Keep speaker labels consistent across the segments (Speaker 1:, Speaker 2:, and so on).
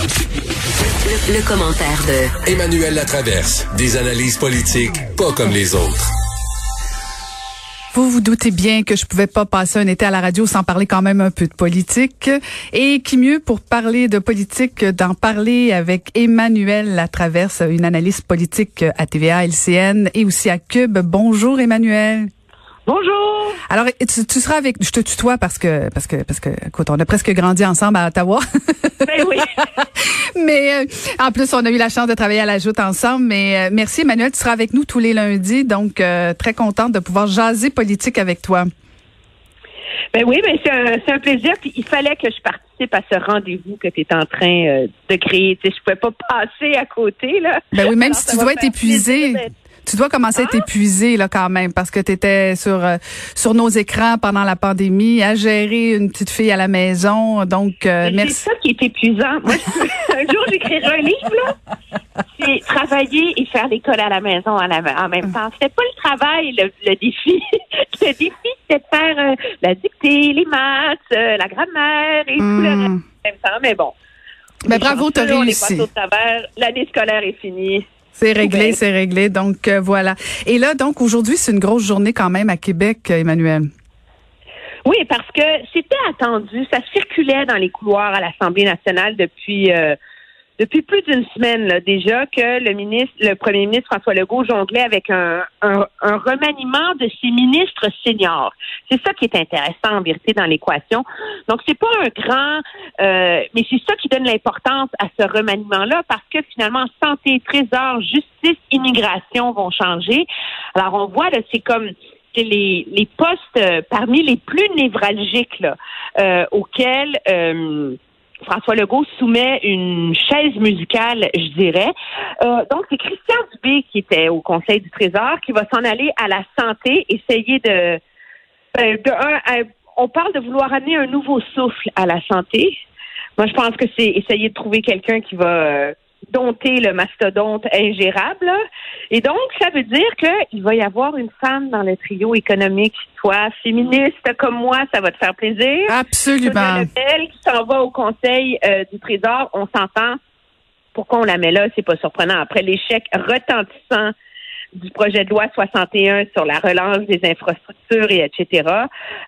Speaker 1: Le, commentaire de
Speaker 2: Emmanuel Latraverse. Des analyses politiques pas comme les autres.
Speaker 3: Vous vous doutez bien que je pouvais pas passer un été à la radio sans parler quand même un peu de politique. Et qui mieux pour parler de politique d'en parler avec Emmanuel Latraverse, une analyse politique à TVA, LCN et aussi à Cube. Bonjour Emmanuel.
Speaker 4: Bonjour.
Speaker 3: Alors, tu, tu, seras avec, je te tutoie parce que, parce que, parce que, écoute, on a presque grandi ensemble à Ottawa.
Speaker 4: Ben oui.
Speaker 3: mais euh, en plus, on a eu la chance de travailler à la joute ensemble. Mais euh, merci, Emmanuel, tu seras avec nous tous les lundis, donc euh, très contente de pouvoir jaser politique avec toi.
Speaker 4: Ben oui, ben c'est un, un, plaisir. Puis il fallait que je participe à ce rendez-vous que tu es en train de créer. Tu sais, je pouvais pas passer à côté là.
Speaker 3: Ben oui, même si tu dois être épuisé tu dois commencer à être épuisé là quand même parce que tu étais sur euh, sur nos écrans pendant la pandémie à gérer une petite fille à la maison. Donc euh, merci.
Speaker 4: C'est ça qui est épuisant. Moi, un jour j'écrirai un livre là. C'est travailler et faire l'école à la maison en, même temps. C'était pas le travail le, défi. le défi c'était de faire euh, la dictée, les maths, la grammaire et tout le reste hmm. en même temps. Mais bon.
Speaker 3: Mais ben, bravo, t'as réussi.
Speaker 4: L'année scolaire est finie.
Speaker 3: C'est réglé, c'est réglé. Donc euh, voilà. Et là, donc aujourd'hui, c'est une grosse journée quand même à Québec, Emmanuel.
Speaker 4: Oui, parce que c'était attendu. Ça circulait dans les couloirs à l'Assemblée nationale depuis euh, depuis plus d'une semaine là, déjà que le ministre, le premier ministre François Legault jonglait avec un, un, remaniement de ses ministres seniors. C'est ça qui est intéressant en vérité dans l'équation. Donc c'est pas un grand, euh, mais c'est ça qui donne l'importance à ce remaniement-là parce que finalement santé, trésor, justice, immigration vont changer. Alors on voit là, c'est comme c'est les, les postes euh, parmi les plus névralgiques là, euh, auxquels euh, François Legault soumet une chaise musicale, je dirais. Euh, donc, c'est Christian Dubé qui était au Conseil du Trésor qui va s'en aller à la santé, essayer de... Ben, de on parle de vouloir amener un nouveau souffle à la santé. Moi, je pense que c'est essayer de trouver quelqu'un qui va euh, dompter le mastodonte ingérable. Et donc, ça veut dire qu'il va y avoir une femme dans le trio économique. Toi, féministe comme moi, ça va te faire plaisir.
Speaker 3: Absolument.
Speaker 4: Elle qui s'en va au Conseil euh, du Trésor, on s'entend. Pourquoi on la met là? C'est pas surprenant. Après l'échec retentissant du projet de loi 61 sur la relance des infrastructures et etc.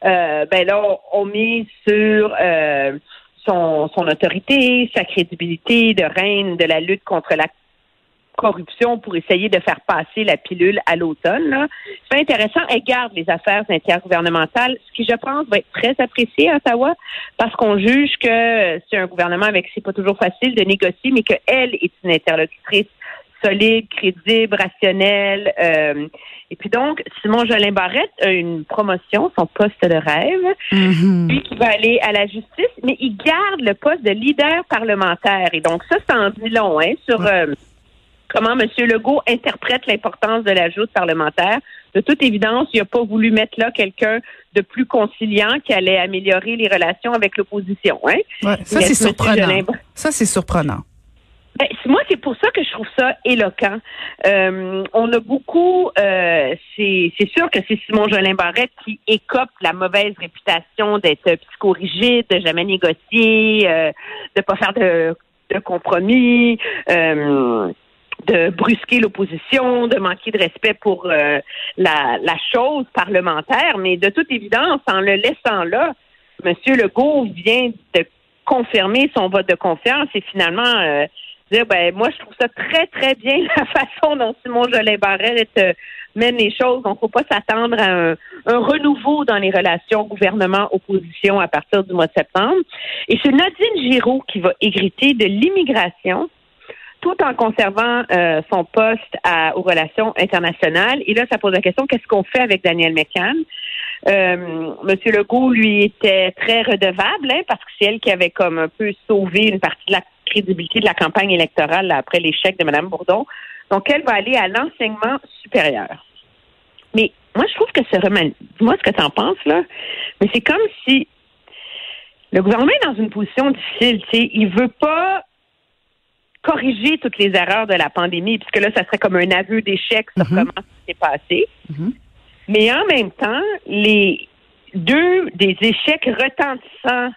Speaker 4: Euh, ben là, on, mise sur euh, son, autorité, sa crédibilité de reine de la lutte contre la corruption pour essayer de faire passer la pilule à l'automne. C'est intéressant. Elle garde les affaires intergouvernementales, ce qui, je pense, va être très apprécié à Ottawa, parce qu'on juge que c'est un gouvernement avec c'est pas toujours facile de négocier, mais qu'elle est une interlocutrice solide, crédible, rationnelle. Euh, et puis donc, Simon Jolin Barrette a une promotion, son poste de rêve, mm-hmm. lui qui va aller à la justice, mais il garde le poste de leader parlementaire. Et donc ça, c'est en dit long hein, sur euh, comment M. Legault interprète l'importance de la joute parlementaire. De toute évidence, il n'a pas voulu mettre là quelqu'un de plus conciliant qui allait améliorer les relations avec l'opposition. Hein?
Speaker 3: Ouais, ça, c'est surprenant. Ça, c'est surprenant.
Speaker 4: Ben, moi, c'est pour ça que je trouve ça éloquent. Euh, on a beaucoup, euh, c'est sûr que c'est Simon Jolin Barrette qui écope la mauvaise réputation d'être psychorigide, de jamais négocier, euh, de pas faire de, de compromis. Euh, de brusquer l'opposition, de manquer de respect pour euh, la, la chose parlementaire, mais de toute évidence, en le laissant là, M. Legault vient de confirmer son vote de confiance et finalement euh, ben moi je trouve ça très très bien la façon dont Simon Jolin Barrette euh, mène les choses. Donc faut pas s'attendre à un, renouveau dans les relations gouvernement-opposition à partir du mois de septembre. Et c'est Nadine Giraud qui va hériter de l'immigration tout en conservant euh, son poste aux relations internationales. Et là, ça pose la question, qu'est-ce qu'on fait avec Daniel McCann? Euh, Monsieur Legault, lui, était très redevable, hein, parce que c'est elle qui avait comme un peu sauvé une partie de la crédibilité de la campagne électorale après l'échec de Mme Bourdon. Donc, elle va aller à l'enseignement supérieur. Mais moi, je trouve que ce remaniement, dis-moi ce que tu en penses, là, mais c'est comme si le gouvernement est dans une position difficile. Tu sais, il veut pas corriger toutes les erreurs de la pandémie, puisque là, ça serait comme un aveu d'échec sur
Speaker 3: Mhm.
Speaker 4: comment ça s'est passé.
Speaker 3: Mhm.
Speaker 4: Mais en même temps, les deux des échecs retentissants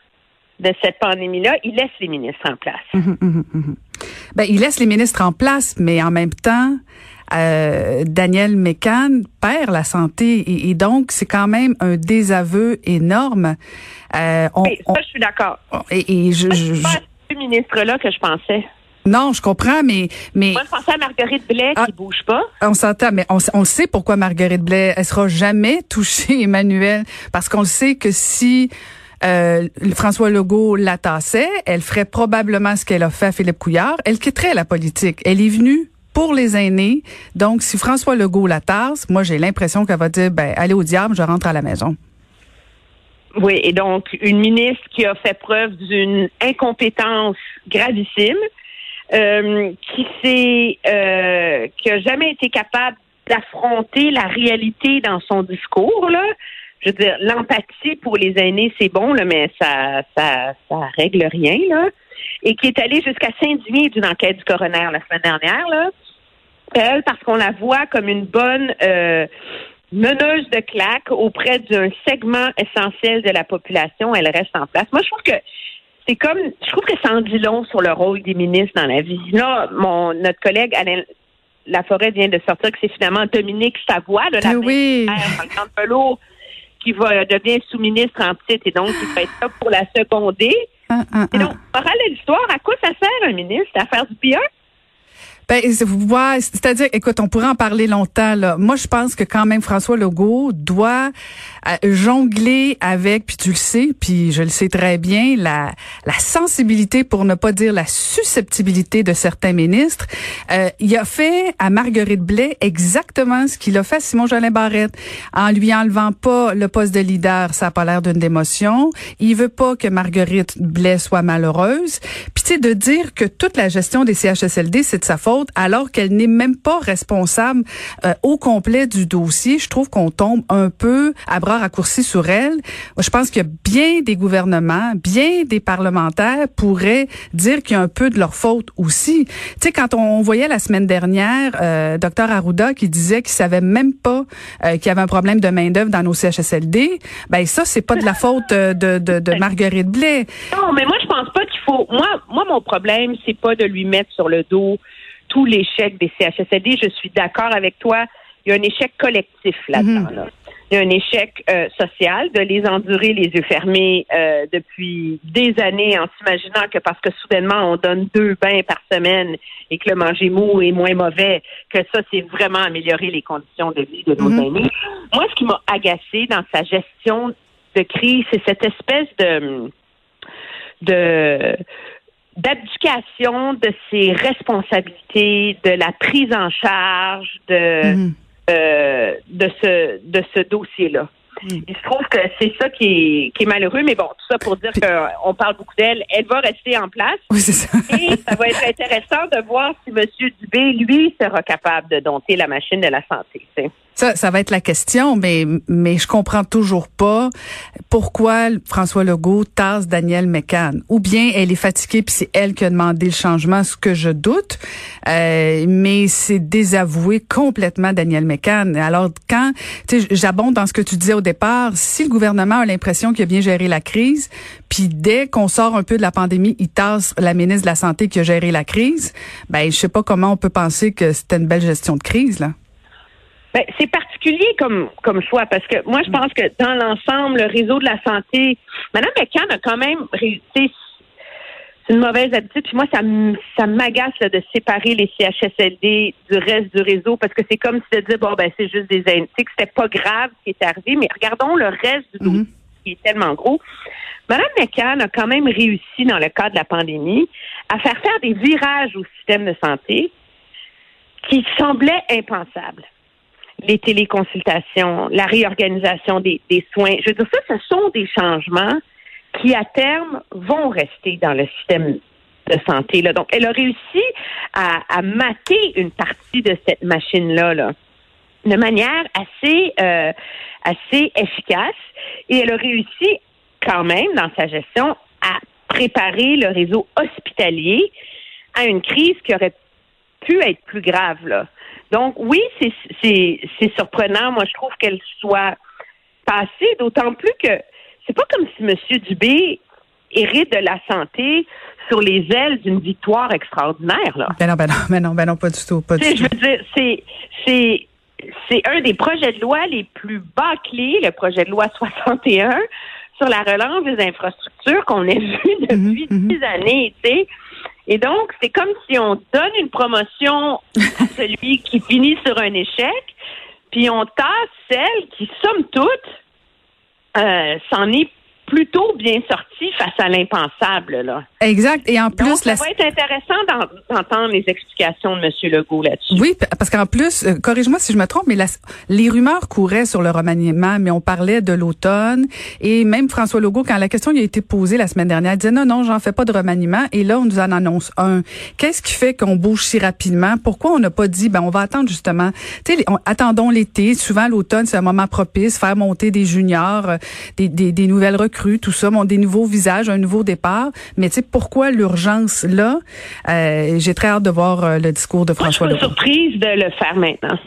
Speaker 4: de cette pandémie-là, il laisse les ministres en place.
Speaker 3: Mhm, mhm, mhm. Ben, il laisse les ministres en place, mais en même temps, euh, Daniel Mécan perd la santé et, et donc c'est quand même un désaveu énorme. Euh, on- on-
Speaker 4: ça, je suis d'accord.
Speaker 3: et, et je, je-
Speaker 4: C'est pas
Speaker 3: je-
Speaker 4: à ce ministre-là que je pensais.
Speaker 3: Non, je comprends, mais mais
Speaker 4: Moi, je pensais à Marguerite Blais
Speaker 3: Ah.
Speaker 4: qui bouge pas.
Speaker 3: on s'entend, mais on, on sait pourquoi Marguerite Blais, elle sera jamais touchée, Emmanuel, parce qu'on le sait que si euh, François Legault la tassait, elle ferait probablement ce qu'elle a fait à Philippe Couillard. Elle quitterait la politique. Elle est venue pour les aînés. Donc, si François Legault la tasse, moi, j'ai l'impression qu'elle va dire, ben, allez au diable, je rentre à la maison.
Speaker 4: Oui, et donc une ministre qui a fait preuve d'une incompétence gravissime, euh, qui s'est, euh, qui a jamais été capable d'affronter la réalité dans son discours là. Je veux dire, l'empathie pour les aînés, c'est bon, là, mais ça, ça, ça règle rien, là. Et qui est allée jusqu'à s'indigner d'une enquête du coroner la semaine dernière, là. Elle, parce qu'on la voit comme une bonne euh, meneuse de claque auprès d'un segment essentiel de la population, elle reste en place. Moi, je trouve que c'est comme, je trouve que ça en dit long sur le rôle des ministres dans la vie. Là, mon, notre collègue Alain Laforêt vient de sortir que c'est finalement Dominique Savoie, là, la
Speaker 3: Ah oui.
Speaker 4: de velours, qui va devient sous-ministre en titre et donc qui être là pour la seconder.
Speaker 3: Ah, ah,
Speaker 4: Et
Speaker 3: ah.
Speaker 4: donc, morale de l'histoire, à quoi ça sert un ministre à faire du bien?
Speaker 3: Ben, c'est-à-dire, écoute, on pourrait en parler longtemps. Là. Moi, je pense que quand même François Legault doit euh, jongler avec, puis tu le sais, puis je le sais très bien, la, la sensibilité, pour ne pas dire la susceptibilité de certains ministres. Euh, il a fait à Marguerite Blais exactement ce qu'il a fait à Simon Jolin Barrette, en lui enlevant pas le poste de leader. Ça a pas l'air d'une démotion. Il veut pas que Marguerite Blais soit malheureuse. Puis tu sais, de dire que toute la gestion des CHSLD, c'est de sa faute, alors qu'elle n'est même pas responsable euh, au complet du dossier, je trouve qu'on tombe un peu à bras raccourcis sur elle. Je pense que bien des gouvernements, bien des parlementaires pourraient dire qu'il y a un peu de leur faute aussi. Tu sais, quand on voyait la semaine dernière, euh, Dr Arruda qui disait qu'il savait même pas euh, qu'il y avait un problème de main d'œuvre dans nos CHSLD, ben ça c'est pas de la faute euh, de, de, de Marguerite Blais.
Speaker 4: Non, mais moi, je pense pas qu'il faut. Moi, moi, mon problème, c'est pas de lui mettre sur le dos tout l'échec des CHSLD. Je suis d'accord avec toi. Il y a un échec collectif là-dedans. là. Il y a un échec euh, social de les endurer les yeux fermés euh, depuis des années en s'imaginant que parce que soudainement on donne deux bains par semaine et que le manger mou est moins mauvais, que ça c'est vraiment améliorer les conditions de vie de nos
Speaker 3: Mhm.
Speaker 4: aînés. Moi, ce qui m'a agacé dans sa gestion de crise, c'est cette espèce de de d'abdication de ses responsabilités, de la prise en charge de
Speaker 3: Mhm.
Speaker 4: euh, de ce de ce dossier-là.
Speaker 3: Mm.
Speaker 4: Il se trouve que c'est ça qui est, qui est malheureux, mais bon, tout ça pour dire qu'on parle beaucoup d'elle. Elle va rester en place
Speaker 3: Oui, c'est ça.
Speaker 4: et ça va être intéressant de voir si M. Dubé, lui, sera capable de dompter la machine de la santé.
Speaker 3: Ça, ça va être la question, mais mais je comprends toujours pas pourquoi François Legault tasse Daniel McCann. Ou bien elle est fatiguée puis c'est elle qui a demandé le changement, ce que je doute. Euh, mais c'est désavouer complètement Daniel McCann. Alors quand, tu sais, j'abonde dans ce que tu disais au départ. Si le gouvernement a l'impression qu'il a bien géré la crise, puis dès qu'on sort un peu de la pandémie, il tasse la ministre de la santé qui a géré la crise, ben je sais pas comment on peut penser que c'était une belle gestion de crise là.
Speaker 4: Ben, c'est particulier comme, comme choix parce que moi, je pense que dans l'ensemble, le réseau de la santé, Mme McCann a quand même réussi. C'est une mauvaise habitude. Puis moi, ça, ça m'agace là, de séparer les CHSLD du reste du réseau parce que c'est comme si de dire, bon, ben, c'est juste des aînés. Que c'était pas grave ce qui est arrivé, mais regardons le reste du dossier
Speaker 3: Mhm.
Speaker 4: qui est tellement gros. Mme McCann a quand même réussi, dans le cadre de la pandémie, à faire faire des virages au système de santé qui semblaient impensables. Les téléconsultations, la réorganisation des, des soins. Je veux dire, ça, ce sont des changements qui, à terme, vont rester dans le système de santé. Là. Donc, elle a réussi à, à mater une partie de cette machine-là. Là de manière assez euh, assez efficace et elle a réussi quand même dans sa gestion à préparer le réseau hospitalier à une crise qui aurait pu être plus grave là. Donc oui, c'est c'est surprenant. Moi, je trouve qu'elle soit passée, d'autant plus que c'est pas comme si M. Dubé hérite de la santé sur les ailes d'une victoire extraordinaire là.
Speaker 3: Ben non, ben non, ben non, ben non, pas du tout, pas du
Speaker 4: tout. Je veux dire, c'est c'est c'est un des projets de loi les plus bâclés, le projet de loi 61 sur la relance des infrastructures qu'on a vu depuis mhm, mhm. dix années, tu sais. Et donc, c'est comme si on donne une promotion à celui qui finit sur un échec, puis on tasse celle qui, somme toute, euh, s'en est plutôt bien sorti face à l'impensable. Là.
Speaker 3: Exact. Et en plus,
Speaker 4: ça va être intéressant d'entendre les explications de M. Legault là-dessus.
Speaker 3: Oui, parce qu'en plus, euh, corrige-moi si je me trompe, mais les rumeurs couraient sur le remaniement, mais on parlait de l'automne. Et même François Legault, quand la question lui a été posée la semaine dernière, il disait non, non, j'en fais pas de remaniement. Et là, on nous en annonce un. Qu'est-ce qui fait qu'on bouge si rapidement? Pourquoi on n'a pas dit, ben, on va attendre justement, tu sais, attendons l'été. Souvent, l'automne, c'est un moment propice, faire monter des juniors, euh, des, des, des nouvelles recrues, tout ça, bon, des nouveaux visages, un nouveau départ. Mais tu sais, pourquoi l'urgence là? Euh, j'ai très hâte de voir euh, le discours de François
Speaker 4: Legault. Je suis surprise de le faire maintenant.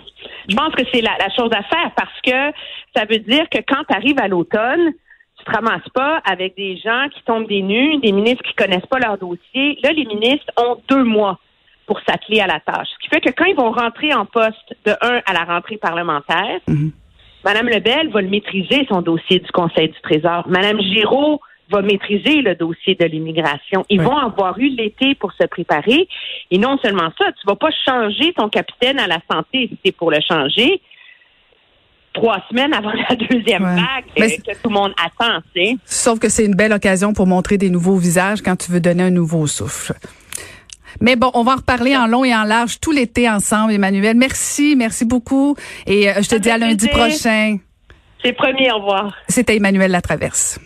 Speaker 4: Je pense que c'est la, chose à faire parce que ça veut dire que quand tu arrives à l'automne, tu te ramasses pas avec des gens qui tombent des nus, des ministres qui connaissent pas leur dossier. Là, les ministres ont deux mois pour s'atteler à la tâche. Ce qui fait que quand ils vont rentrer en poste de un à la rentrée parlementaire, mhm. Madame Lebel va le maîtriser, son dossier du Conseil du Trésor. Madame Giraud va maîtriser le dossier de l'immigration. Ils vont avoir eu l'été pour se préparer. Et non seulement ça, tu vas pas changer ton capitaine à la santé si c'est pour le changer trois semaines avant la deuxième vague que tout le monde attend.
Speaker 3: Sauf que c'est une belle occasion pour montrer des nouveaux visages quand tu veux donner un nouveau souffle. Mais bon, on va en reparler en long et en large tout l'été ensemble, Emmanuel. Merci, merci beaucoup. Et euh, je te dis à lundi prochain.
Speaker 4: C'est promis, au revoir.
Speaker 3: C'était Emmanuel Latraverse.